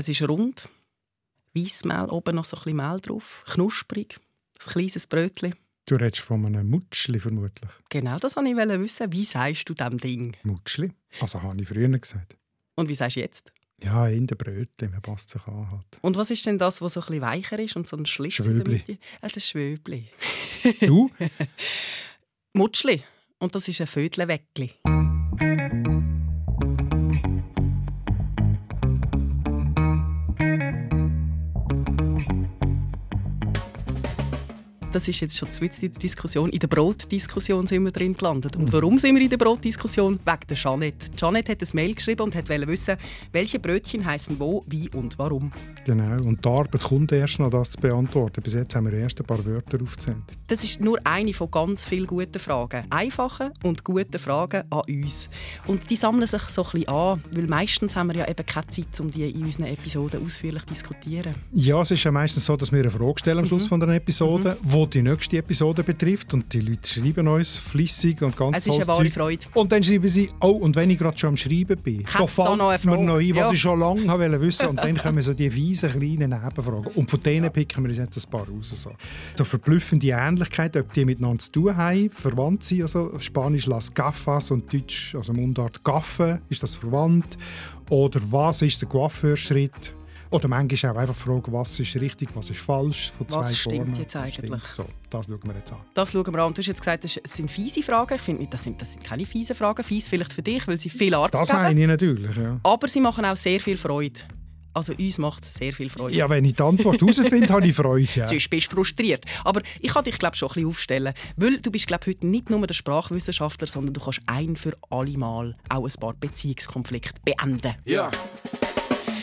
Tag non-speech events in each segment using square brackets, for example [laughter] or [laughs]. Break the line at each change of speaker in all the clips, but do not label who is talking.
Es ist rund, Weissmehl, oben noch so ein bisschen Mehl drauf, knusprig, ein kleines Brötchen.
Du redest von einem Mutschli vermutlich.
Genau, das wollte ich wissen. Wie sagst du dem Ding?
Mutschli? Also habe ich früher gesagt.
Und wie sagst du jetzt?
Ja, in den Brötchen, man passt sich an. Halt.
Und was ist denn das, was so ein bisschen weicher ist und so ein Schlitz
Schwöbli.
Ah, das Schwöbli.
Du? [laughs]
Mutschli. Und das ist ein Vödelweckli. Das ist jetzt schon in der Diskussion. In der Brotdiskussion sind wir drin gelandet. Und warum sind wir in der Brotdiskussion? Wegen der Jeanette. Jeanette hat ein Mail geschrieben und wollte wissen, welche Brötchen heißen wo, wie und warum.
Genau. Und die Arbeit kommt erst noch, das zu beantworten. Bis jetzt haben wir erst ein paar Wörter aufgezählt.
Das ist nur eine von ganz vielen guten Fragen. Einfache und gute Fragen an uns. Und die sammeln sich so ein bisschen an, weil meistens haben wir ja eben keine Zeit, um die in unseren Episoden ausführlich zu diskutieren.
Ja, es ist ja meistens so, dass wir eine Frage stellen am Schluss mhm. von einer Episode, mhm wo die nächste Episode betrifft. Und die Leute schreiben uns flüssig und ganz
Es ist eine wahre Freude.
Und dann schreiben sie, oh, und wenn ich gerade schon am Schreiben bin,
da fällt
mir noch ein, was ja. ich schon lange wollte wissen. Und dann kommen so die weisen kleinen Nebenfragen. Und von denen picken wir uns jetzt ein paar raus. So, so verblüffende Ähnlichkeit, ob die miteinander zu tun haben, verwandt sind. Also Spanisch Las Gaffas und Deutsch, also Mundart Gaffe, ist das verwandt? Oder was ist der Coiffeurschritt? Oder manchmal auch einfach fragen, was ist richtig, was ist falsch von zwei
Was
stimmt
Formen. jetzt eigentlich?
So, das schauen wir jetzt an.
Das schauen wir an. Du hast jetzt gesagt, das sind fiese Fragen. Ich finde, das sind, das sind keine fiese Fragen. Fies vielleicht für dich, weil sie viel Arbeit
Das meine ich natürlich, ja.
Aber sie machen auch sehr viel Freude. Also uns macht es sehr viel Freude.
Ja, wenn ich die Antwort herausfinde, habe ich Freude. Ja. [laughs]
Sonst bist du frustriert. Aber ich kann dich glaube schon ein bisschen aufstellen. Weil du bist glaube heute nicht nur der Sprachwissenschaftler, sondern du kannst ein für alle Mal auch ein paar Beziehungskonflikte beenden.
Ja.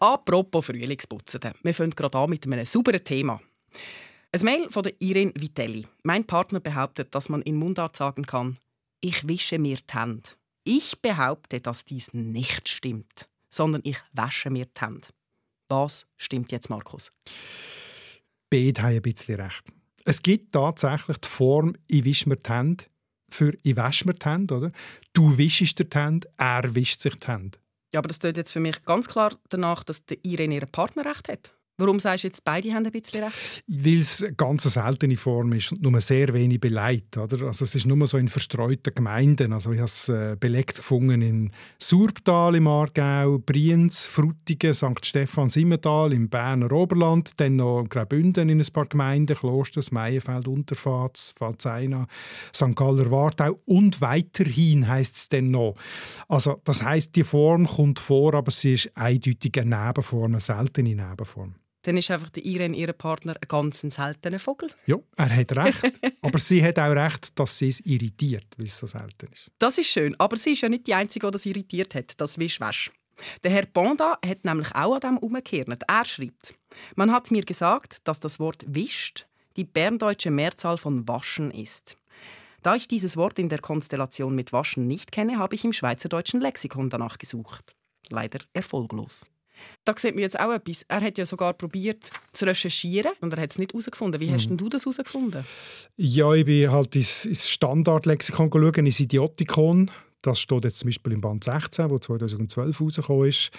Apropos Frühlingsputzen. Wir fangen gerade an mit einem sauberen Thema. Ein Mail von der Irene Vitelli. Mein Partner behauptet, dass man in Mundart sagen kann, ich wische mir die Hände. Ich behaupte, dass dies nicht stimmt, sondern ich wasche mir die Hände. Was stimmt jetzt, Markus?
Beide haben ein bisschen recht. Es gibt tatsächlich die Form «Ich wische mir die Hände» für «Ich wasche mir die Hände». Oder? Du wischst dir die Hände, er wischt sich die Hände.
Ja, aber das tut jetzt für mich ganz klar danach, dass der Irene ihren Partner recht hat. Warum sagst du jetzt, beide haben ein bisschen recht?
Weil es eine ganz seltene Form ist und nur sehr wenig beleidigt. Oder? Also es ist nur so in verstreuten Gemeinden. Also ich habe es äh, belegt gefunden in Surbtal im Aargau, Brienz, Frutigen, St. Stephan, Simmental im Berner Oberland, dann noch Graubünden in ein paar Gemeinden, Klosters, Meierfeld, Unterfahrt, Valzeina, St. Galler Wartau und weiterhin heißt es dann noch. Also das heißt, die Form kommt vor, aber sie ist eindeutig eine Nebenform, eine seltene Nebenform
dann ist einfach der Irene, ihr Partner, ein ganz seltener Vogel.
Ja, er hat recht. [laughs] aber sie hat auch recht, dass sie es irritiert, weil es so selten ist.
Das ist schön. Aber sie ist ja nicht die Einzige, die das irritiert hat, das Wischwäsch. Der Herr Bonda hat nämlich auch an dem umgekehrt. Er schreibt, man hat mir gesagt, dass das Wort wischt die berndeutsche Mehrzahl von waschen ist. Da ich dieses Wort in der Konstellation mit waschen nicht kenne, habe ich im schweizerdeutschen Lexikon danach gesucht. Leider erfolglos. Da sieht man jetzt auch etwas. Er hat ja sogar probiert zu recherchieren und er hat es nicht herausgefunden. Wie hast mhm. du das herausgefunden?
Ja, ich bin halt ins, ins Standardlexikon geschaut, ins Idiotikon. Das steht jetzt zum Beispiel im Band 16, wo 2012 rausgekommen ist.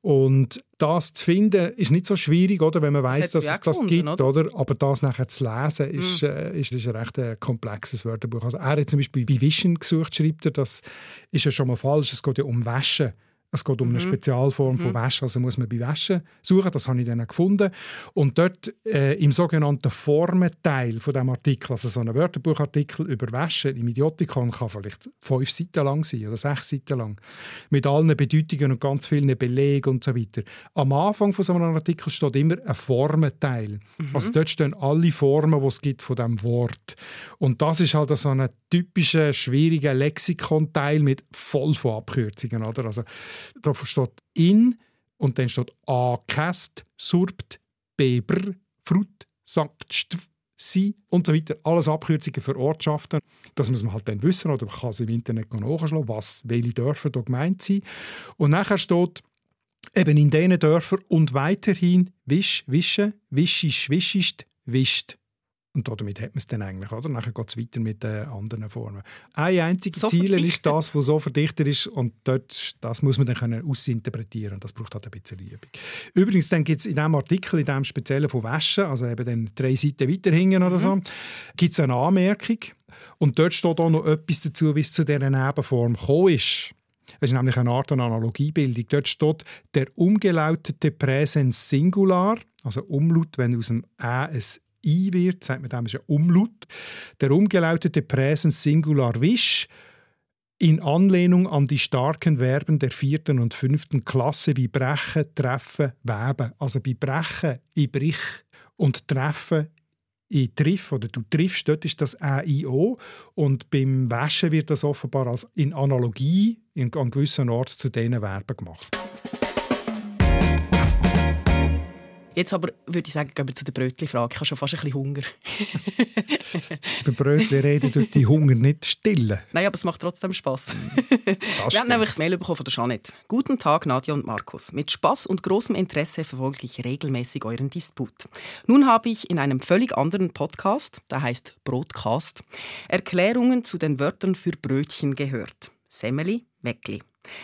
Und das zu finden, ist nicht so schwierig, oder, wenn man weiß, dass es das gibt. Oder? oder? Aber das nachher zu lesen, ist, mm. äh, ist, ist ein recht äh, komplexes Wörterbuch. Also er hat zum Beispiel bei Wischen gesucht, schreibt er, das ist ja schon mal falsch. Es geht ja um Waschen. Es geht um eine mhm. Spezialform von mhm. Wäsche, also muss man bei Wäsche suchen. Das habe ich dann gefunden. Und dort äh, im sogenannten Formenteil von dem Artikel, also so ein Wörterbuchartikel über Wäsche im Idiotikon, kann vielleicht fünf Seiten lang sein oder sechs Seiten lang, mit allen Bedeutungen und ganz vielen Belegen und so weiter. Am Anfang von so einem Artikel steht immer ein Formenteil. Mhm. Also dort stehen alle Formen, die es gibt von dem Wort. Und das ist halt so ein typischer schwieriger Lexikonteil mit voll von Abkürzungen, oder? Also da steht in und dann steht angecast, surbt, Beber, Frut, Sankt, Stf, Sie und so weiter. Alles Abkürzungen für Ortschaften. Das muss man halt dann wissen oder man kann es im Internet nachschlagen, was, welche Dörfer da gemeint sind. Und nachher steht eben in diesen Dörfern und weiterhin wisch, wische, wischisch, wischist, wischt. Und damit hat man es dann eigentlich, oder? Nachher geht es weiter mit den anderen Formen. Ein einziges so Ziel ist das, was so verdichtet ist und dort, das muss man dann können ausinterpretieren das braucht halt ein bisschen Übung. Übrigens, dann gibt es in diesem Artikel, in diesem speziellen von Wäschen, also eben dann drei Seiten weiter hinten oder so, mhm. gibt es eine Anmerkung und dort steht auch noch etwas dazu, wie es zu dieser Nebenform gekommen ist. Es ist nämlich eine Art Analogiebildung. Dort steht der umgelautete Präsens Singular, also Umlaut, wenn aus dem Ä ein I wird, sagt man dem ist ein Umlaut. Der umgelautete Präsens Singular Wisch in Anlehnung an die starken Verben der vierten und fünften Klasse wie brechen, treffen, weben. Also bei brechen, ich brich und treffen, ich triff oder du triffst, dort ist das A-I-O und beim Waschen wird das offenbar als in Analogie in, an gewissen Ort zu diesen Verben gemacht.
Jetzt aber würde ich sagen, gehen wir zu der Brötli-Frage. Ich habe schon fast ein bisschen Hunger. [laughs]
Bei Brötli reden tut die Hunger nicht stillen.
Nein, aber es macht trotzdem Spass. [laughs] Wir haben nämlich ein Mail bekommen von der Jeanette. Guten Tag, Nadja und Markus. Mit Spass und großem Interesse verfolge ich regelmäßig euren Disput. Nun habe ich in einem völlig anderen Podcast, der heißt Brotcast, Erklärungen zu den Wörtern für Brötchen gehört. Semmeli, Weckli.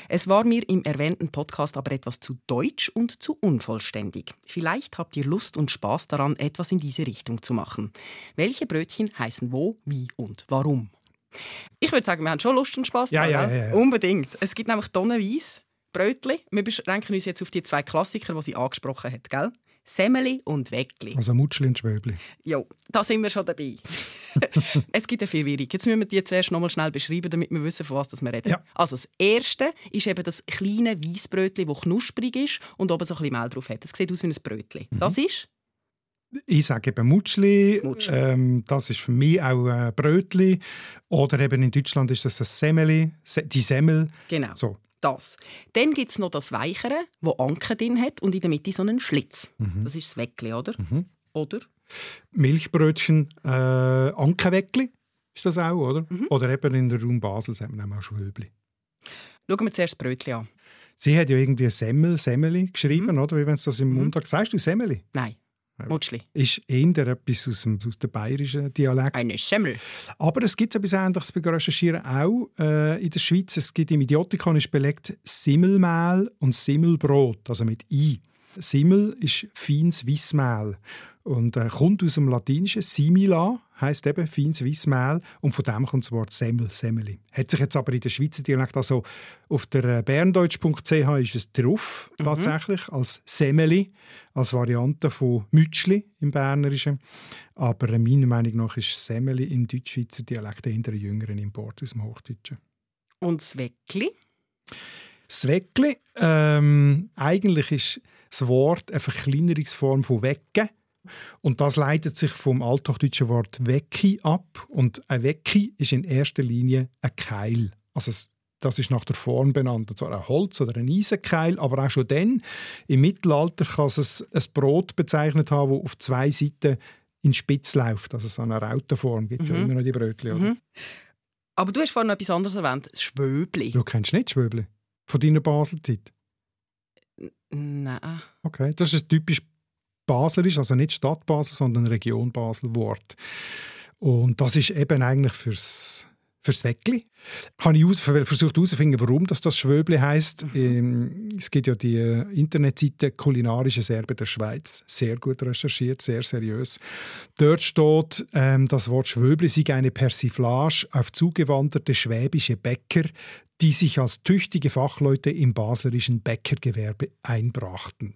Es war mir im erwähnten Podcast aber etwas zu deutsch und zu unvollständig. Vielleicht habt ihr Lust und Spaß daran, etwas in diese Richtung zu machen. Welche Brötchen heißen wo, wie und warum? Ich würde sagen, wir haben schon Lust und Spaß
ja, daran. Ja, ja, ja,
Unbedingt. Es gibt nämlich tonnenweise Brötchen. Wir beschränken uns jetzt auf die zwei Klassiker, die sie angesprochen hat, gell? Semmeli und Weckli.
Also Mutschli und Schwöbli.
Ja, da sind wir schon dabei. [laughs] es gibt eine Verwirrung. Jetzt müssen wir die zuerst noch mal schnell beschreiben, damit wir wissen, von was wir reden.
Ja.
Also das erste ist eben das kleine Weissbrötchen, das knusprig ist und oben so ein bisschen Mehl drauf hat. Das sieht aus wie ein Brötchen. Mhm. Das ist?
Ich sage eben Mutschli.
Mutschli.
Ähm, das ist für mich auch ein Brötchen. Oder eben in Deutschland ist das ein Semmeli, die Semmel.
Genau.
So
das. Dann gibt es noch das Weichere, das Anken drin hat und in der Mitte so einen Schlitz. Mhm. Das ist das Weckli, oder?
Mhm.
Oder?
Milchbrötchen, äh, Ankenweckli ist das auch, oder? Mhm. Oder eben in der Raum Basel sagt man auch Schwöbli.
Schauen wir zuerst das Brötchen an.
Sie hat ja irgendwie Semmel, Semmeli geschrieben, mhm. oder? Wie wenn es das im mhm. Mundart Sagst du Semmeli?
Nein. Mutschli.
Ist eher etwas aus dem, aus dem bayerischen Dialekt.
Eine Semmel.
Aber es gibt etwas Ähnliches bei Recherchieren auch äh, in der Schweiz. Es gibt im Idiotikon ist belegt Simmelmehl und Simmelbrot, also mit I. Simmel ist feines Weissmehl und äh, kommt aus dem Latinischen Simila, heißt eben feines Weissmehl und von dem kommt das Wort Semmel, Semmeli. Hat sich jetzt aber in der Schweizer Dialekt, also auf der äh, berndeutsch.ch ist es drauf, mhm. tatsächlich, als Semmeli, als Variante von Mütschli im Bernerischen. Aber äh, meiner Meinung nach ist Semmeli im Deutschschweizer Dialekt eher ein jüngeren Import aus dem Hochdeutschen.
Und das Weckli?
Das Weckli, ähm, eigentlich ist das Wort eine Verkleinerungsform von Wecken und das leitet sich vom althochdeutschen Wort Wecki ab. Und ein Wecki ist in erster Linie ein Keil. Also das ist nach der Form benannt, zwar ein Holz- oder ein Eisenkeil, aber auch schon dann, im Mittelalter, kann es ein Brot bezeichnet haben, das auf zwei Seiten in Spitz läuft, also so eine Rautenform, gibt es mhm. ja immer noch die Brötchen. Mhm.
Aber du hast vorhin noch etwas anderes erwähnt, das Schwöbli.
Du kennst nicht Schwöbli? Von deiner Baselzeit?
Nein.
Okay, das ist typisch Basel ist, also nicht Stadt Basel, sondern Region Basel-Wort. Und das ist eben eigentlich fürs fürs Weckli. Habe ich aus, versucht herauszufinden, warum das, das Schwöbli heisst. Mhm. Es gibt ja die äh, Internetseite Kulinarische Serbe der Schweiz, sehr gut recherchiert, sehr seriös. Dort steht, ähm, das Wort Schwöbli sei eine Persiflage auf zugewanderte schwäbische Bäcker, die sich als tüchtige Fachleute im baslerischen Bäckergewerbe einbrachten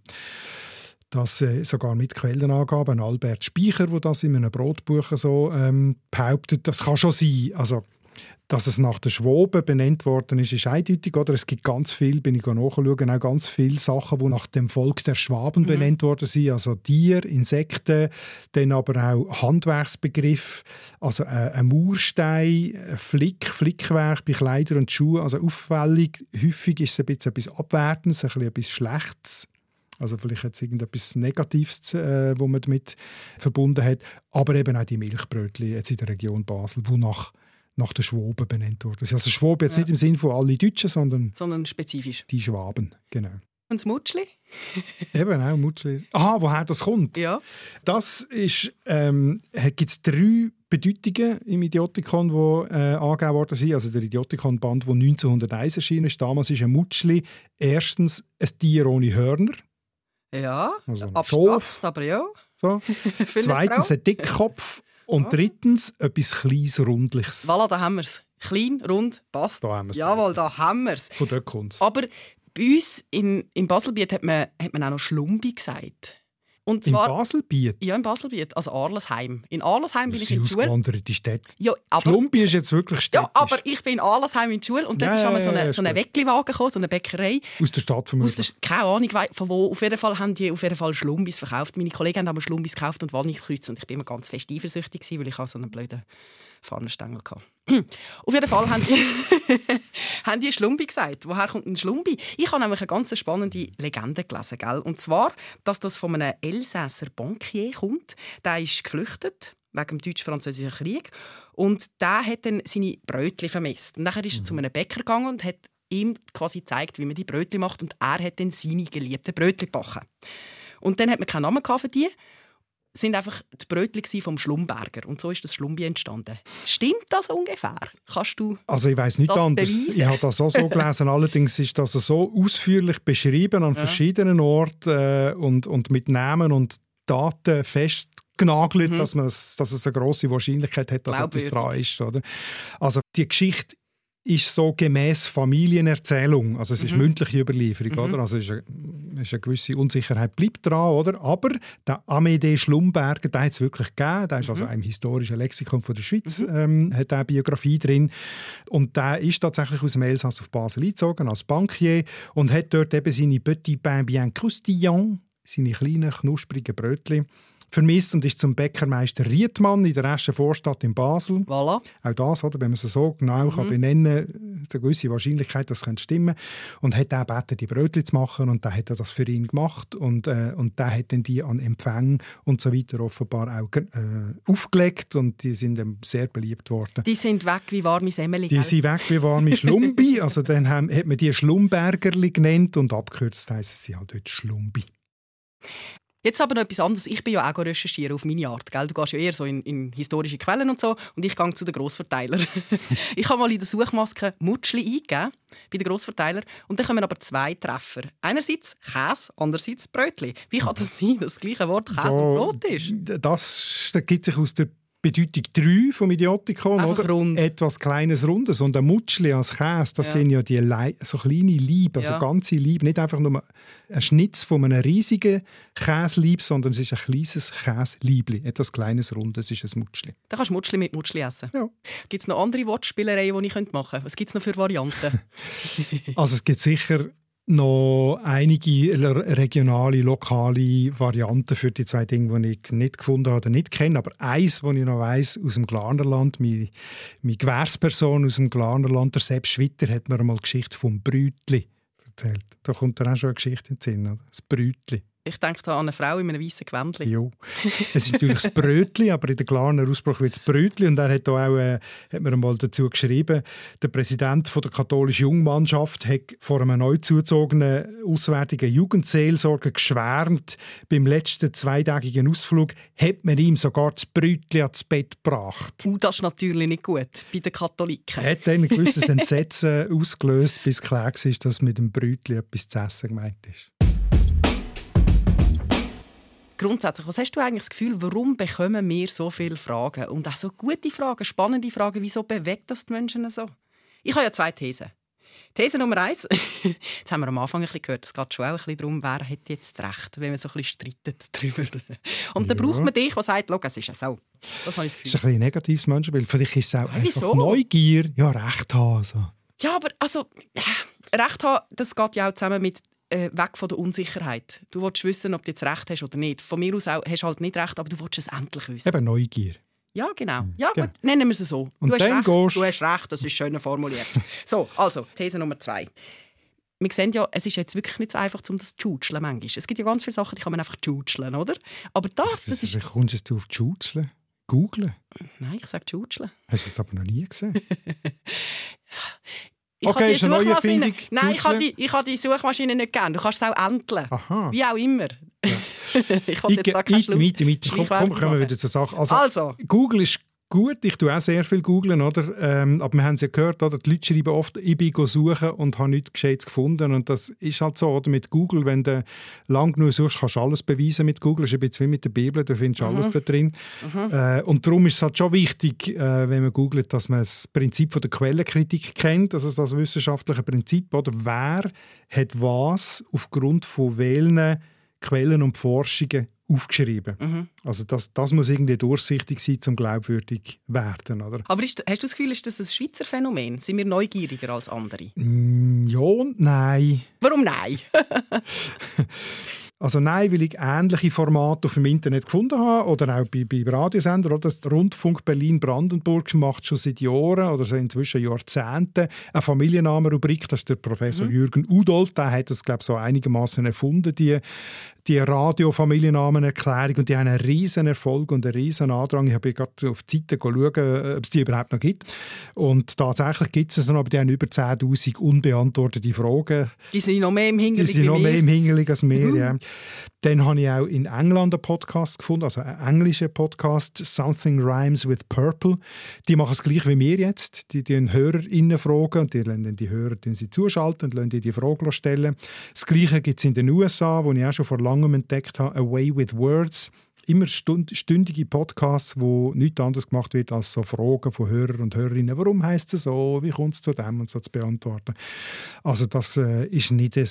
das äh, sogar mit Quellenangaben. Albert Speicher, wo das in einem Brotbuch so ähm, behauptet, das kann schon sein. Also dass es nach der Schwobe benannt worden ist, ist eindeutig. Oder? Es gibt ganz viel, bin ich nachschauen, auch ganz viele Sachen, die nach dem Volk der Schwaben mhm. benannt worden sind. Also Tier, Insekten, dann aber auch Handwerksbegriff, also äh, ein Mauerstein, ein Flick, Flickwerk bei Kleidern und Schuhen. Also auffällig, häufig ist es ein bisschen etwas Abwertendes, ein bisschen etwas Schlechtes Also vielleicht es irgendetwas Negatives, äh, wo man damit verbunden hat. Aber eben auch die Milchbrötchen jetzt in der Region Basel, wo nach, nach den Schwaben benannt wurden. Also Schwaben jetzt ja. nicht im Sinne von alle Deutschen, sondern,
sondern spezifisch.
Die Schwaben, genau.
Und das Mutschli? [laughs]
Eben auch Mutschli. Aha, woher das kommt?
Ja.
Das ist, ähm, gibt es drei Bedeutungen im Idiotikon, die äh, angegeben worden sind. Also der Idiotikon-Band, der 1901 erschienen ist. Damals ist ein Mutschli erstens ein Tier ohne Hörner.
Ja,
also ein
aber ja.
So. [laughs] Zweitens ein Dickkopf. Und drittens etwas Kleines, Rundliches.
Voilà, da haben wir es. Klein, rund, passt.
Da haben
Jawohl, da haben wir es.
Von dort kommt
Aber bei uns in, in Baselbiet hat man, hat man auch noch Schlumbi gesagt.
Und zwar, in Baselbiet?
Ja, in Baselbiet, also Arlesheim. In Arlesheim bin
ich
in
der Schule. die Städte.
Ja,
aber, Schlumbi ist jetzt wirklich städtisch.
Ja, aber ich bin in Arlesheim in der Schule und dort ja, ist so eine, so eine Weckliwagen gekommen, so eine Bäckerei.
Aus der Stadt vermutlich?
Aus der, keine Ahnung von wo. Auf jeden Fall haben die auf jeden Fall Schlumbis verkauft. Meine Kollegen haben aber Schlumbis gekauft und Walnusskreuze und ich bin immer ganz fest eifersüchtig weil ich so einen blöden Fahnenstängel hatte. Auf jeden Fall haben die, [laughs] haben die Schlumbi gesagt. Woher kommt ein Schlumbi? Ich habe nämlich eine ganz spannende Legende gelesen. Gell? Und zwar, dass das von einem Elsässer Bankier kommt. Der ist geflüchtet wegen dem deutsch-französischen Krieg. Und der hat dann seine Brötchen vermisst. Und nachher ist er mhm. zu einem Bäcker gegangen und hat ihm quasi gezeigt, wie man die Brötchen macht. Und er hat dann seine geliebten Brötchen gebacken. Und dann hat man keinen Namen für die sind einfach die Brötchen vom Schlumberger und so ist das Schlumbi entstanden. Stimmt das ungefähr? Kannst du
Also ich weiß nicht anders. Beweisen? Ich habe das auch so [laughs] gelesen. Allerdings ist das so ausführlich beschrieben an ja. verschiedenen Orten äh, und, und mit Namen und Daten festgenagelt, mhm. dass, dass es eine große Wahrscheinlichkeit hat, dass etwas dran ist. Oder? Also die Geschichte ist so gemäß Familienerzählung, also es ist mhm. mündliche Überlieferung, mhm. oder? Also es ist eine, ist eine, gewisse Unsicherheit bleibt dran, oder? Aber der Amédée Schlumberger, der hat es wirklich gegeben, der ist also mhm. also im historischen Lexikon von der Schweiz, mhm. ähm, hat eine Biografie drin und der ist tatsächlich aus dem Elsass auf Basel eingezogen als Bankier und hat dort eben seine Petit Pain bien croustillant, seine kleinen knusprigen Brötchen vermisst und ist zum Bäckermeister Riedmann in der ersten Vorstadt in Basel.
Voilà.
Auch das, oder, wenn man es so genau mhm. kann benennen kann, eine gewisse Wahrscheinlichkeit, dass es stimmen Und hat auch gebeten, die Brötchen zu machen und dann hat er das für ihn gemacht und, äh, und der hat dann die an Empfang und so weiter offenbar auch äh, aufgelegt und die sind dann sehr beliebt worden.
Die sind weg wie warme Semmeli,
Die sind weg wie warme [laughs] Schlumbi, also dann haben, hat man die Schlumbergerli genannt und abgekürzt heißen sie halt heute Schlumbi.
Jetzt aber noch etwas anderes. Ich bin ja auch recherchieren auf meine Art. Gell? Du gehst ja eher so in, in historische Quellen und so und ich gehe zu den Grossverteilern. [laughs] ich habe mal in der Suchmaske Mutschli eingegeben bei den Grossverteilern und dann kommen aber zwei Treffer. Einerseits Käse, andererseits Brötli. Wie kann das sein, dass das gleiche Wort Käse ja, und Brot ist?
Das, das gibt sich aus der Bedeutung 3 vom Idiotikon, oder?
Rund.
Etwas Kleines, Rundes. Und ein Mutschli als Käse, das ja. sind ja die Le so kleine Liebe, also ja. ganze Liebe. Nicht einfach nur ein Schnitz von einem riesigen Käselieb, sondern es ist ein kleines Käseliebli. Etwas Kleines, Rundes ist ein Mutschli.
Da kannst du Mutschli mit Mutschli essen.
Ja.
Gibt es noch andere Wortspielereien, die ich machen könnte? Was gibt es noch für Varianten? [laughs]
also es gibt sicher noch einige regionale, lokale Varianten für die zwei Dinge, die ich nicht gefunden habe oder nicht kenne. Aber eins, was ich noch weiss aus dem Glarnerland, meine, meine Gewährsperson aus dem Glarnerland, der Sepp Schwitter, hat mir einmal die Geschichte vom Brütli erzählt. Da kommt dann auch schon eine Geschichte in den Sinn, oder? das Brütli.
Ich denke da an eine Frau in einem weißen Gewändchen.
Ja. Es ist natürlich das Brötli, aber in der Glarner Ausspruch wird es Brötli. Und er hat auch, äh, hat mir einmal dazu geschrieben, der Präsident von der katholischen Jungmannschaft hat vor einem neu zugezogenen auswärtigen Jugendseelsorger geschwärmt. Beim letzten zweitägigen Ausflug hat man ihm sogar das Brötli ans Bett gebracht.
Uh, das ist natürlich nicht gut bei den Katholiken.
Er hat dann ein gewisses Entsetzen ausgelöst, bis klar war, dass mit dem Brötli etwas zu essen gemeint ist
grundsätzlich, was hast du eigentlich das Gefühl, warum bekommen wir so viele Fragen? Und auch so gute Fragen, spannende Fragen, wieso bewegt das die Menschen so? Ich habe ja zwei Thesen. These Nummer eins, [laughs] jetzt haben wir am Anfang ein bisschen gehört, es geht schon auch ein bisschen darum, wer hat jetzt recht, wenn man so ein bisschen streitet [laughs] darüber. Und dann ja. braucht man dich, der sagt, es ist ja so. Das habe ich das Gefühl.
Das ist ein, ein negatives Menschenbild. Vielleicht ist es auch einfach Neugier, ja, Recht haben. Also.
Ja, aber also, Recht haben, das geht ja auch zusammen mit äh, weg von der Unsicherheit. Du willst wissen, ob du jetzt recht hast oder nicht. Von mir aus auch, hast du halt nicht recht, aber du willst es endlich wissen.
Eben Neugier.
Ja, genau. Hm, ja, gut, nennen wir es so.
Und
du,
hast
recht,
gehst...
du hast recht, das ist schön formuliert. [laughs] so, also, These Nummer zwei. wir sehen ja, es ist jetzt wirklich nicht so einfach, um das zu jutscheln manchmal. Es gibt ja ganz viele Sachen, die kann man einfach jutscheln, oder? Aber das,
Das,
das ist...
Kommst du auf die Schutzeln? Googlen?
Nein, ich sage jutscheln.
Hast du jetzt aber noch nie gesehen? [laughs]
Ich
Okay,
habe
ist eine neue
Nein, ich habe, die, ich habe die Suchmaschine nicht gern. Du kannst es auch entteln.
Aha.
Wie auch immer. [laughs] ich wollte jetzt da keine
Ite. Komm, komm, kommen wir wieder zur Sache. Also,
Also,
Google ist gut, ich tue auch sehr viel googlen, oder? Ähm, aber wir haben es ja gehört, oder? die Leute schreiben oft, ich bin suchen und habe nichts Gescheites gefunden. Und das ist halt so, oder? Mit Google, wenn du lang genug suchst, kannst du alles beweisen mit Google. Das ist ein bisschen wie mit der Bibel, da findest du alles da drin. Äh, und darum ist es halt schon wichtig, äh, wenn man googelt, dass man das Prinzip von der Quellenkritik kennt, also das wissenschaftliche Prinzip, oder? Wer hat was aufgrund von welchen Quellen und Forschungen aufgeschrieben. Also das, das muss irgendwie durchsichtig sein, um glaubwürdig zu werden. Oder?
aber ist, hast du das Gefühl, ist das ein Schweizer Phänomen? Sind wir neugieriger als andere?
Mm, ja und nein. [laughs]
Warum nein?
Also nein, weil ich ähnliche Formate auf dem Internet gefunden habe oder auch bei, bei Radiosendern. Oder das Rundfunk Berlin-Brandenburg macht schon seit Jahren oder so inzwischen Jahrzehnten eine Familiennamenrubrik. Das ist der Professor Jürgen Udolf. Der hat das, glaube ich, so einigermaßen erfunden, die, die Radio-Familiennamenerklärung. Und die haben einen riesen Erfolg und einen riesen Andrang. Ich habe gerade auf die Seite schauen, ob es die überhaupt noch gibt. Und tatsächlich gibt es noch, aber die haben über 10'000 unbeantwortete Fragen.
Die sind noch mehr im
Die
Hintergrund.
sind noch mehr im Hingelig als wir, ja. Dann habe ich auch in England einen Podcast gefunden, also einen englischen Podcast, «Something Rhymes with Purple». Die machen es gleich wie wir jetzt. Die die HörerInnen fragen und die dann die Hörer dann sie zuschalten und lassen die die Frage stellen. Das Gleiche gibt es in den USA, wo ich auch schon vor langem entdeckt habe, «Away with Words». Immer stündige Podcasts, wo nichts anderes gemacht wird, als so Fragen von Hörern und Hörerinnen. Warum heißt es so? Wie kommt es zu dem? Und so zu beantworten. Also das äh, ist nicht ein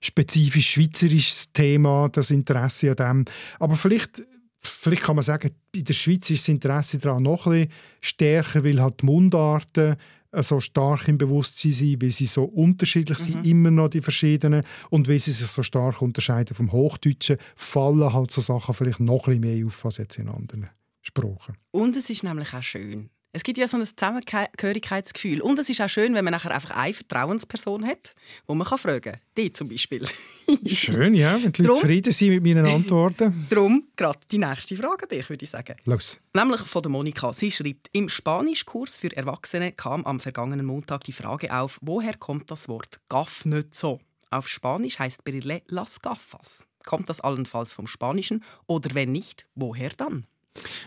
spezifisch schweizerisches Thema, das Interesse an dem. Aber vielleicht, vielleicht kann man sagen, in der Schweiz ist das Interesse daran noch ein bisschen stärker, weil halt die Mundarten so stark im Bewusstsein sind, weil sie so unterschiedlich sind, immer noch die verschiedenen, und weil sie sich so stark unterscheiden vom Hochdeutschen, fallen halt so Sachen vielleicht noch ein bisschen mehr auf als jetzt in anderen Sprachen.
Und es ist nämlich auch schön. Es gibt ja so ein Zusammengehörigkeitsgefühl. Und es ist auch schön, wenn man nachher einfach eine Vertrauensperson hat, wo man kann fragen kann. Die zum Beispiel. [laughs]
Schön, ja, wenn die Leute
Drum-
zufrieden sind mit meinen Antworten. [laughs]
Darum gerade die nächste Frage an dich, würde ich sagen.
Los.
Nämlich von der Monika. Sie schreibt, im Spanischkurs für Erwachsene kam am vergangenen Montag die Frage auf, woher kommt das Wort Gaff nicht so? Auf Spanisch heißt Brille las gafas. Kommt das allenfalls vom Spanischen oder wenn nicht, woher dann?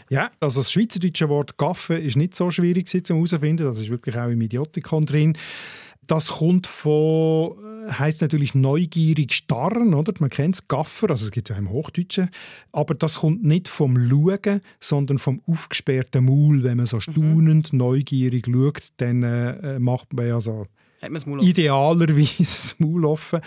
Ja, also das schweizerdeutsche Wort «Gaffe» ist nicht so schwierig gewesen, zum herauszufinden. Das ist wirklich auch im Idiotikon drin. Das kommt von, heißt natürlich neugierig starren, oder? Man kennt es, Gaffer, also es gibt es ja im Hochdeutschen. Aber das kommt nicht vom Schauen, sondern vom aufgesperrten Maul. Wenn man so staunend, neugierig schaut, dann äh, macht man ja so Idealerweise das Maul offen.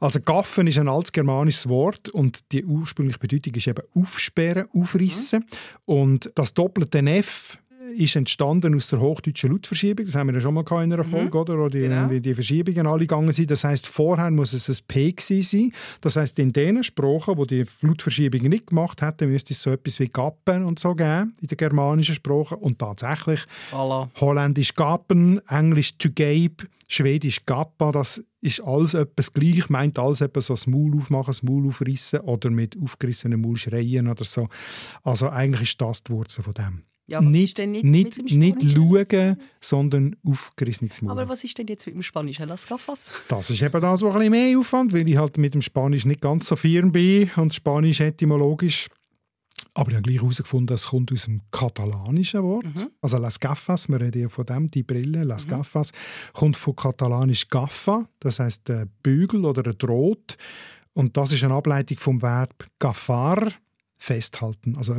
Also Gaffen ist ein altes germanisches Wort und die ursprüngliche Bedeutung ist eben aufsperren, aufrissen. Und das doppelte F ist entstanden aus der hochdeutschen Lautverschiebung. Das haben wir ja schon mal in einer Folge, oder? Wo die,
Genau.
wie die Verschiebungen alle gegangen sind. Das heißt, vorher muss es ein P sein. Das heißt, in den Sprachen, wo die Lautverschiebungen nicht gemacht hätten, müsste es so etwas wie Gappen und so geben in den germanischen Sprachen. Und tatsächlich
Voilà.
Holländisch Gappen, Englisch to gape, Schwedisch Gappa, das ist alles etwas gleich, meint alles etwas so das Maul aufmachen, das Maul aufrissen oder mit aufgerissenem Maul schreien oder so. Also eigentlich ist das die Wurzel von dem.
Ja, was
nicht
ist denn jetzt
nicht, nicht
Spanischen?
schauen, sondern aufgerissenes Maul.
Aber was ist denn jetzt mit dem Spanischen Las Gafas?
Das ist eben das, was ein bisschen mehr Aufwand, weil ich halt mit dem Spanisch nicht ganz so firm bin und Spanisch etymologisch. Aber ich habe gleich herausgefunden, es kommt aus dem katalanischen Wort. Also Las Gafas, wir reden ja von dem, die Brille, Las Gafas, kommt von katalanisch Gaffa, das heißt der Bügel oder ein Draht. Und das ist eine Ableitung vom Verb gaffar, festhalten. Also,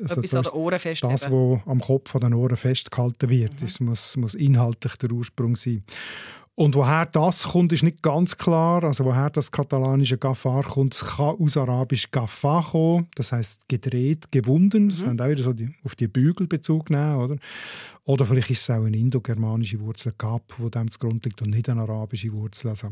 also
Etwas an
das-
den Ohren fest.
das, was am Kopf an den Ohren festgehalten wird. Das muss, muss inhaltlich der Ursprung sein. Und woher das kommt, ist nicht ganz klar. Also woher das katalanische Gaffar kommt, es kann aus Arabisch Gaffa kommen, das heißt gedreht, gewunden. Das haben auch wieder so die, auf die Bügel Bezug nehmen, oder? Oder vielleicht ist es auch eine indogermanische Wurzel Gap, wo dem zugrunde liegt und nicht eine arabische Wurzel. Also,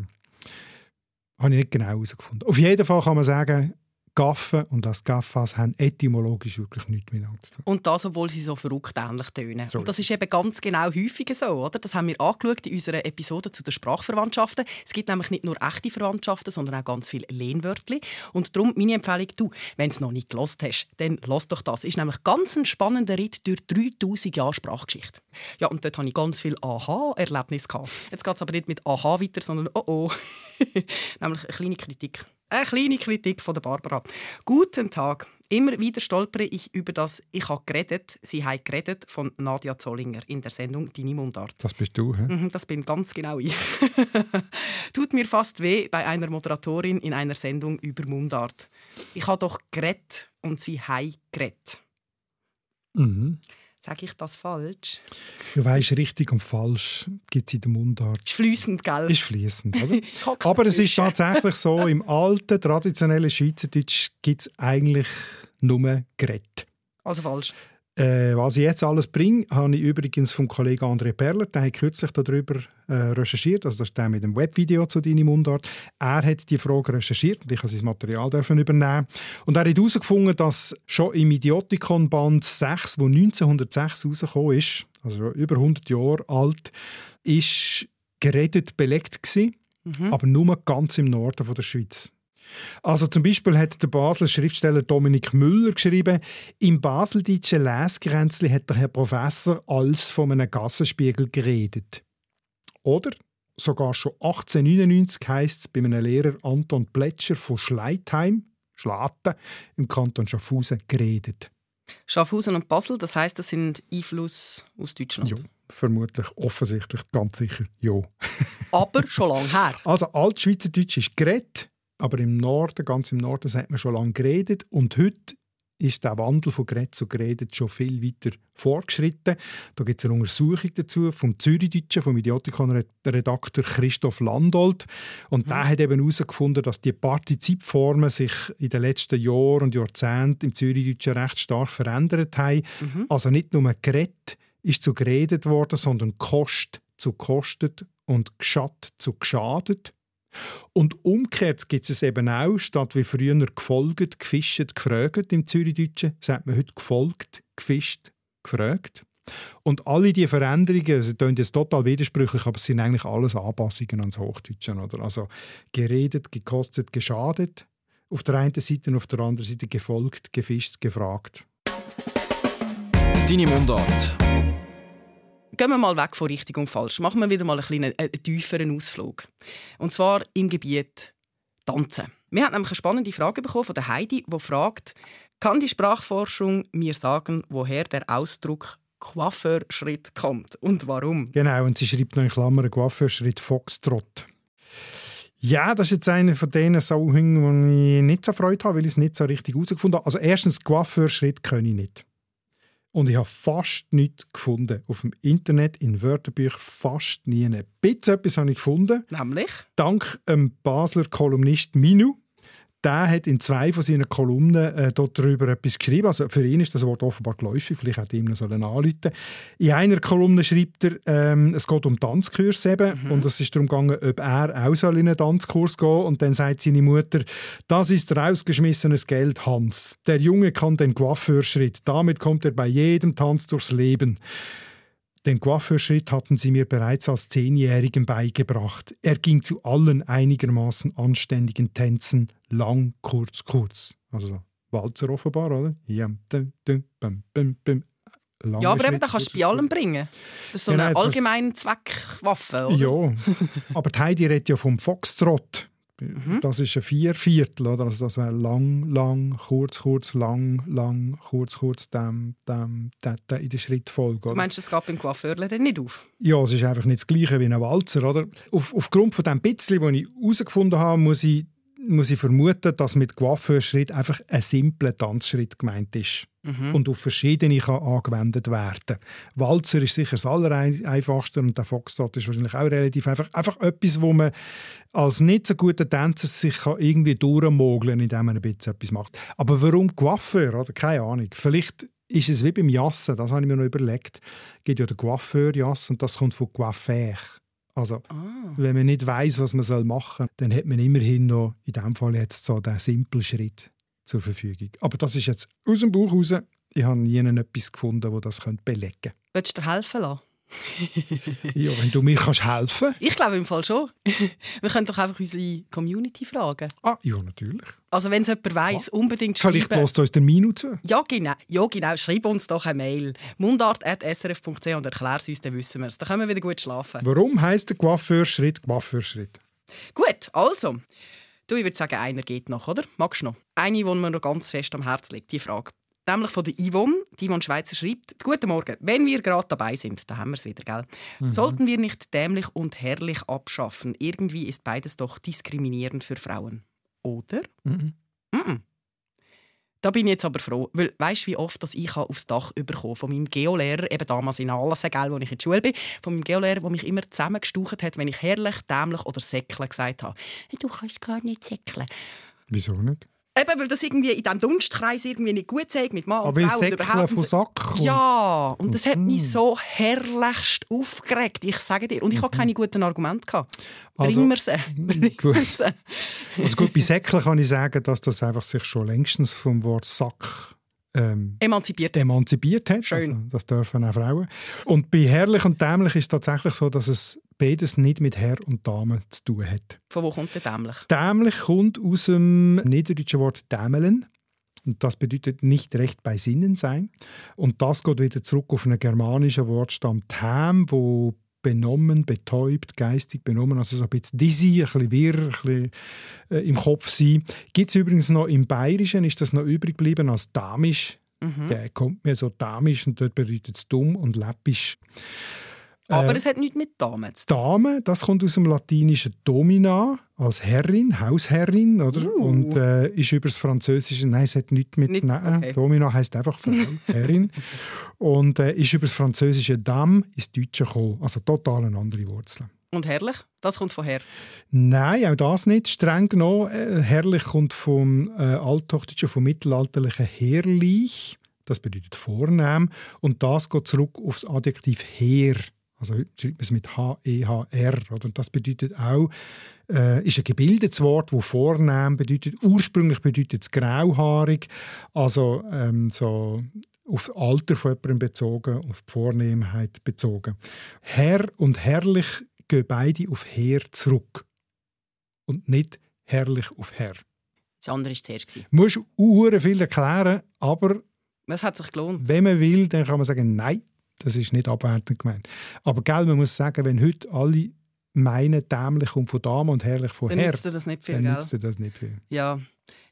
habe ich nicht genau herausgefunden. Auf jeden Fall kann man sagen, Gaffe und das Gaffas haben etymologisch wirklich nichts miteinander zu tun.
Und das, obwohl sie so verrückt ähnlich tönen.
So
und das ist eben ganz genau häufig so, oder? Das haben wir angeschaut in unserer Episode zu den Sprachverwandtschaften. Es gibt nämlich nicht nur echte Verwandtschaften, sondern auch ganz viele Lehnwörter. Und darum meine Empfehlung, du, wenn du es noch nicht gelost hast, dann lass doch das. Ist nämlich ganz ein spannender Ritt durch 3000 Jahre Sprachgeschichte. Ja, und dort hatte ich ganz viel Aha-Erlebnis. Jetzt geht es aber nicht mit Aha weiter, sondern oh oh. [laughs] nämlich eine kleine Kritik. Eine kleine Kritik von der Barbara. Guten Tag. Immer wieder stolpere ich über das «Ich habe geredet, sie haben geredet» von Nadia Zollinger in der Sendung «Deine Mundart».
Das bist du, hä?
Mhm, Das bin ganz genau ich. [laughs] Tut mir fast weh bei einer Moderatorin in einer Sendung über Mundart. Ich habe doch geredet und sie haben geredet.
Mhm.
Sage ich das falsch?
Du weißt, richtig und falsch gibt es in der Mundart.
Ist fließend, gell?
Ist fließend, oder? [laughs] Aber es ist tatsächlich so, im alten, traditionellen Schweizerdeutsch gibt es eigentlich nur Gerät.
Also falsch.
Äh, was ich jetzt alles bringe, habe ich übrigens vom Kollegen André Perler, der hat kürzlich darüber äh, recherchiert, also das ist der mit dem Webvideo zu «Deine Mundart». Er hat die Frage recherchiert und ich habe sein Material dürfen übernehmen. Und er hat herausgefunden, dass schon im Idiotikon-Band 6, wo 1906 rausgekommen ist, also über 100 Jahre alt, ist geredet belegt gewesen, aber nur ganz im Norden von der Schweiz. Also zum Beispiel hat der Basler Schriftsteller Dominik Müller geschrieben, im baseldeutschen Lesgrenzli hat der Herr Professor als von einem Gassenspiegel geredet. Oder sogar schon 1899 heisst es bei einem Lehrer Anton Plätscher von Schleitheim, Schlatten, im Kanton Schaffhausen geredet.
Schaffhausen und Basel, das heißt, das sind Einfluss aus Deutschland.
Ja, vermutlich, offensichtlich, ganz sicher, ja.
Aber schon lange her. [laughs]
Also Altschweizerdeutsch ist geredet, aber im Norden, ganz im Norden, hat man schon lange geredet und heute ist der Wandel von Geredet zu Geredet schon viel weiter fortgeschritten. Da gibt es eine Untersuchung dazu vom Zürichdeutschen, vom Idiotikon-Redakteur Christoph Landolt. Und der hat eben herausgefunden, dass die Partizipformen sich in den letzten Jahren und Jahrzehnten im Zürichdeutschen recht stark verändert haben. Also nicht nur geredet ist zu geredet worden, sondern kost zu kostet und geschatt zu geschadet. Und umgekehrt gibt es eben auch, statt wie früher gefolgt, gefischt, gefragt im Zürichdeutschen, sagt man heute gefolgt, gefischt, gefragt. Und alle diese Veränderungen, sie tönen jetzt total widersprüchlich, aber es sind eigentlich alles Anpassungen ans Hochdeutsche. Also geredet, gekostet, geschadet. Auf der einen Seite und auf der anderen Seite gefolgt, gefischt, gefragt.
Deine Mundart.
Gehen wir mal weg von richtig und falsch. Machen wir wieder mal einen kleinen, äh, tieferen Ausflug. Und zwar im Gebiet Tanzen. Wir haben nämlich eine spannende Frage bekommen von der Heidi, die fragt, kann die Sprachforschung mir sagen, woher der Ausdruck Coiffeurschritt kommt und warum?
Genau, und sie schreibt noch in Klammern Coiffeurschritt Foxtrot. Ja, das ist jetzt einer von diesen Sachen, wo ich nicht so Freude habe, weil ich es nicht so richtig herausgefunden habe. Also erstens, Coiffeurschritt kann ich nicht. Und ich habe fast nichts gefunden. Auf dem Internet, in Wörterbüchern, fast nie. Ein bisschen etwas habe ich gefunden.
Nämlich?
Dank dem Basler Kolumnist Minu. Der hat in zwei von seinen Kolumnen äh, dort darüber etwas geschrieben. Also für ihn ist das Wort offenbar geläufig. Vielleicht hat ihm noch sollen anrufen. In einer Kolumne schreibt er, ähm, es geht um Tanzkurs eben. Und es ist darum gegangen, ob er auch soll in einen Tanzkurs gehen Und dann sagt seine Mutter, das ist rausgeschmissenes Geld, Hans. Der Junge kann den Coiffeurschritt. Damit kommt er bei jedem Tanz durchs Leben. Den Coiffeurschritt hatten sie mir bereits als Zehnjährigen beigebracht. Er ging zu allen einigermaßen anständigen Tänzen lang, kurz, kurz. Also so Walzer offenbar, oder? Ja, dum, dum, bum, bum, bum. Langer
Ja, aber eben, den kannst du bei allem bringen. Das ist so
Genau,
eine allgemeine Zweckwaffe, oder?
Ja, [laughs] aber die Heidi redet ja vom Foxtrot.
Mhm.
Das ist ein Vierviertel, oder? Also das wäre lang, lang, kurz, kurz, lang, lang, kurz, kurz, dem, dem, dem, dem in der Schrittfolge.
Du
Oder?
meinst, das geht beim Coiffeurler dann nicht auf?
Ja, es ist einfach nicht das Gleiche wie ein Walzer, oder? Auf, aufgrund von dem bisschen, was ich herausgefunden habe, muss ich, muss ich vermuten, dass mit Coiffeurschritt einfach ein simpler Tanzschritt gemeint ist und auf verschiedene kann angewendet werden. Walzer ist sicher das allereinfachste und der Foxtrot ist wahrscheinlich auch relativ einfach. Einfach etwas, wo man als nicht so guter Tänzer sich kann irgendwie durchmogeln indem man ein bisschen etwas macht. Aber warum Coiffeur? Oder? Keine Ahnung. Vielleicht ist es wie beim Jassen, das habe ich mir noch überlegt. Es gibt ja den Coiffeur-Jass und das kommt von Coiffeur. Also, wenn man nicht weiß, was man soll machen soll, dann hat man immerhin noch, in diesem Fall jetzt so den simplen Schritt. zur Verfügung. Aber das ist jetzt aus dem Buch raus. Ich habe nie etwas gefunden, das das belegen könnte.
Willst du dir helfen lassen?
Ja, wenn du mir kannst helfen
Ich glaube im Fall schon. [laughs] Wir können doch einfach unsere Community fragen.
Ah, ja, natürlich.
Also wenn es jemand weiss,
ja.
unbedingt schreiben.
Vielleicht lässt uns der Minu zu.
Ja, genau. Ja, genau. Schreib uns doch eine Mail. mundart.srf.ch und erklär es uns, dann wissen wir es. Dann können wir wieder gut schlafen.
Warum heisst der Coiffeurschritt Coiffeurschritt?
Gut, also. Du, ich würde sagen, einer geht noch, oder? Magst du noch? Eine, die mir noch ganz fest am Herzen liegt, die Frage nämlich von der Yvonne. Die Yvonne Schweizer schreibt, Guten Morgen, wenn wir gerade dabei sind, da haben wir es wieder, gell? Mhm. Sollten wir nicht dämlich und herrlich abschaffen? Irgendwie ist beides doch diskriminierend für Frauen. Oder? Mhm. Mhm. Da bin ich jetzt aber froh, weil weißt du, wie oft dass ich aufs Dach überkommen von meinem Geolehrer, eben damals in Anlassen, gell, wo ich in der Schule bin, von meinem Geolehrer, der mich immer zusammengestaucht hat, wenn ich herrlich, dämlich oder säckle gesagt habe. Du kannst gar nicht säckeln.
Wieso nicht?
Eben, weil das irgendwie in diesem Dunstkreis irgendwie nicht gut zeigt mit Mann
und Frau. überhaupt von Sack
Ja, und das hat mich mm. so herrlichst aufgeregt, ich sage dir. Und ich keine mhm. guten Argumente. Gehabt. Also, Bring mir sie.
Gut. Also gut, bei Säckchen kann ich sagen, dass das einfach sich schon längstens vom Wort Sack ähm,
emanzipiert.
emanzipiert hat.
Schön.
Also, das dürfen auch Frauen. Und bei herrlich und dämlich ist es tatsächlich so, dass es beides nicht mit Herr und Dame zu tun hat.
Von wo kommt der dämlich?
Dämlich kommt aus dem niederdeutschen Wort dämelen. Und das bedeutet nicht recht bei Sinnen sein. Und das geht wieder zurück auf einen germanischen Wortstamm Tham, wo benommen, betäubt, geistig benommen, also so ein bisschen dizzy, ein bisschen wirr, ein bisschen äh, im Kopf sein. Gibt es übrigens noch im Bayerischen, ist das noch übrig geblieben als damisch. Mhm. Der kommt mir so damisch und dort bedeutet es dumm und läppisch.
Aber äh, es hat nichts mit Damen zu
tun. Dame, das kommt aus dem latinischen Domina, als Herrin, Hausherrin, oder? Uh. Und äh, ist über das Französische, nein, es hat nichts mit, nicht, nein, okay. Domina heißt einfach Frau, [laughs] Herrin. Und äh, ist über das französische Dame ins Deutsche gekommen, also total eine andere Wurzel.
Und herrlich? Das kommt von her?
Nein, auch das nicht. Streng genommen, äh, herrlich kommt vom äh, Althochdeutschen, vom mittelalterlichen herrlich. Das bedeutet vornehm. Und das geht zurück aufs Adjektiv her. Also schreibt man es mit H-E-H-R. Und das bedeutet auch, äh, ist ein gebildetes Wort, das vornehm bedeutet. Ursprünglich bedeutet es grauhaarig, also ähm, so auf das Alter von jemandem bezogen, auf die Vornehmheit bezogen. Herr und herrlich gehen beide auf Herr zurück und nicht herrlich auf Herr.
Das andere war zuerst.
Du musst viel erklären, aber
es hat sich gelohnt.
Wenn man will, dann kann man sagen, nein, das ist nicht abwertend gemeint. Aber gell, man muss sagen, wenn heute alle meinen, dämlich kommt von Dame und herrlich von
dann
Herr,
nützt das nicht viel,
dann nützt das nicht viel.
Ja.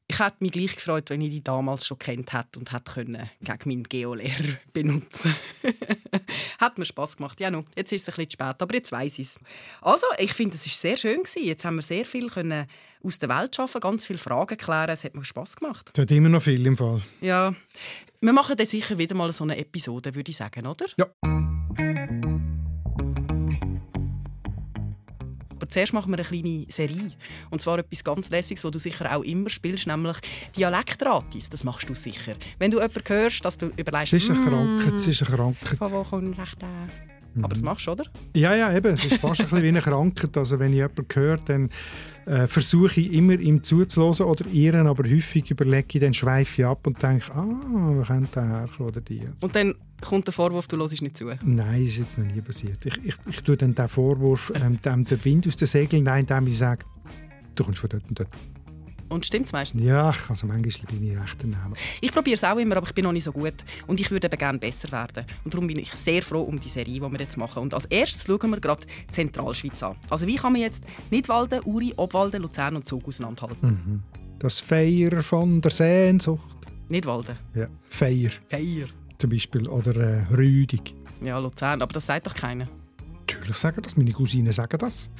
Ich hätte mich gleich gefreut, wenn ich die damals schon kennt hätte und hätte können gegen meinen Geolehrer [laughs] benutzen. [laughs] hat mir Spass gemacht. Ja, no. jetzt ist es ein bisschen spät, aber jetzt weiß ich es. Also, ich finde, es war sehr schön gewesen. Jetzt haben wir sehr viel können aus der Welt schaffen, ganz viele Fragen klären. Es hat mir Spass gemacht.
Es hat immer noch viel im Fall.
Ja, wir machen dann sicher wieder mal so eine Episode, würde ich sagen, oder?
Ja.
Zuerst machen wir eine kleine Serie. Und zwar etwas ganz Lässiges, was du sicher auch immer spielst, nämlich Dialektratis. Das machst du sicher. Wenn du jemanden hörst, dass du überlegst...
Es ist eine Krankheit, es ist eine Krankheit.
Von wo kommt recht? Mhm. Aber das machst du, oder?
Ja, ja, eben. Es ist fast ein bisschen wie eine Krankheit. Also wenn ich jemanden höre, dann äh, versuche ich immer, ihm zuzulassen oder ihren, aber häufig überlege ich, dann schweife ich ab und denke, ah, wo könnte der herkommen oder die.
Und dann kommt der Vorwurf, du hörst nicht zu?
Nein, ist jetzt noch nie passiert. Ich, ich, ich tue dann den Vorwurf, ähm, dem der Wind aus den Segeln, nein, dem ich sage, du kommst von dort und dort.
Und stimmt es meistens?
Ja, also manchmal bin ich recht daneben.
Ich probiere es auch immer, aber ich bin noch nicht so gut. Und ich würde eben gerne besser werden. Und darum bin ich sehr froh um die Serie, die wir jetzt machen. Und als erstes schauen wir gerade Zentralschweiz an. Also wie kann man jetzt Nidwalden, Uri, Obwalden, Luzern und Zug auseinanderhalten?
Mhm. Das Feier von der Sehnsucht.
Nidwalden?
Ja, Feier.
Feier.
Zum Beispiel. Oder äh, Rüdig.
Ja, Luzern. Aber das sagt doch keiner.
Natürlich sagen das. Meine Cousinen sagen das.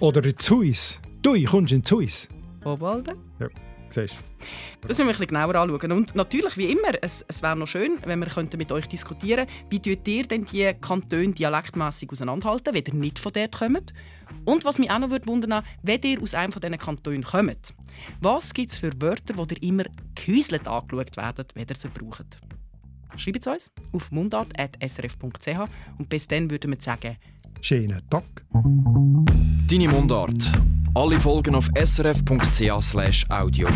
Oder Zuis. Du, kommst in Zuis.
Obwalden?
Ja, siehst
du. Das müssen wir ein bisschen genauer anschauen. Und natürlich, wie immer, es, es wäre noch schön, wenn wir mit euch diskutieren könnten, wie tut ihr denn die Kantone dialektmässig auseinanderhalten, wenn ihr nicht von dort kommt? Und was mich auch noch wundern wenn ihr aus einem von diesen Kantonen kommt, was gibt es für Wörter, die ihr immer gehäuselt angeschaut werdet, wenn ihr sie braucht? Schreibt es uns auf mundart.srf.ch und bis dann würden wir sagen,
schönen Tag.
Deine Mundart. Alle Folgen auf srf.ch/audio.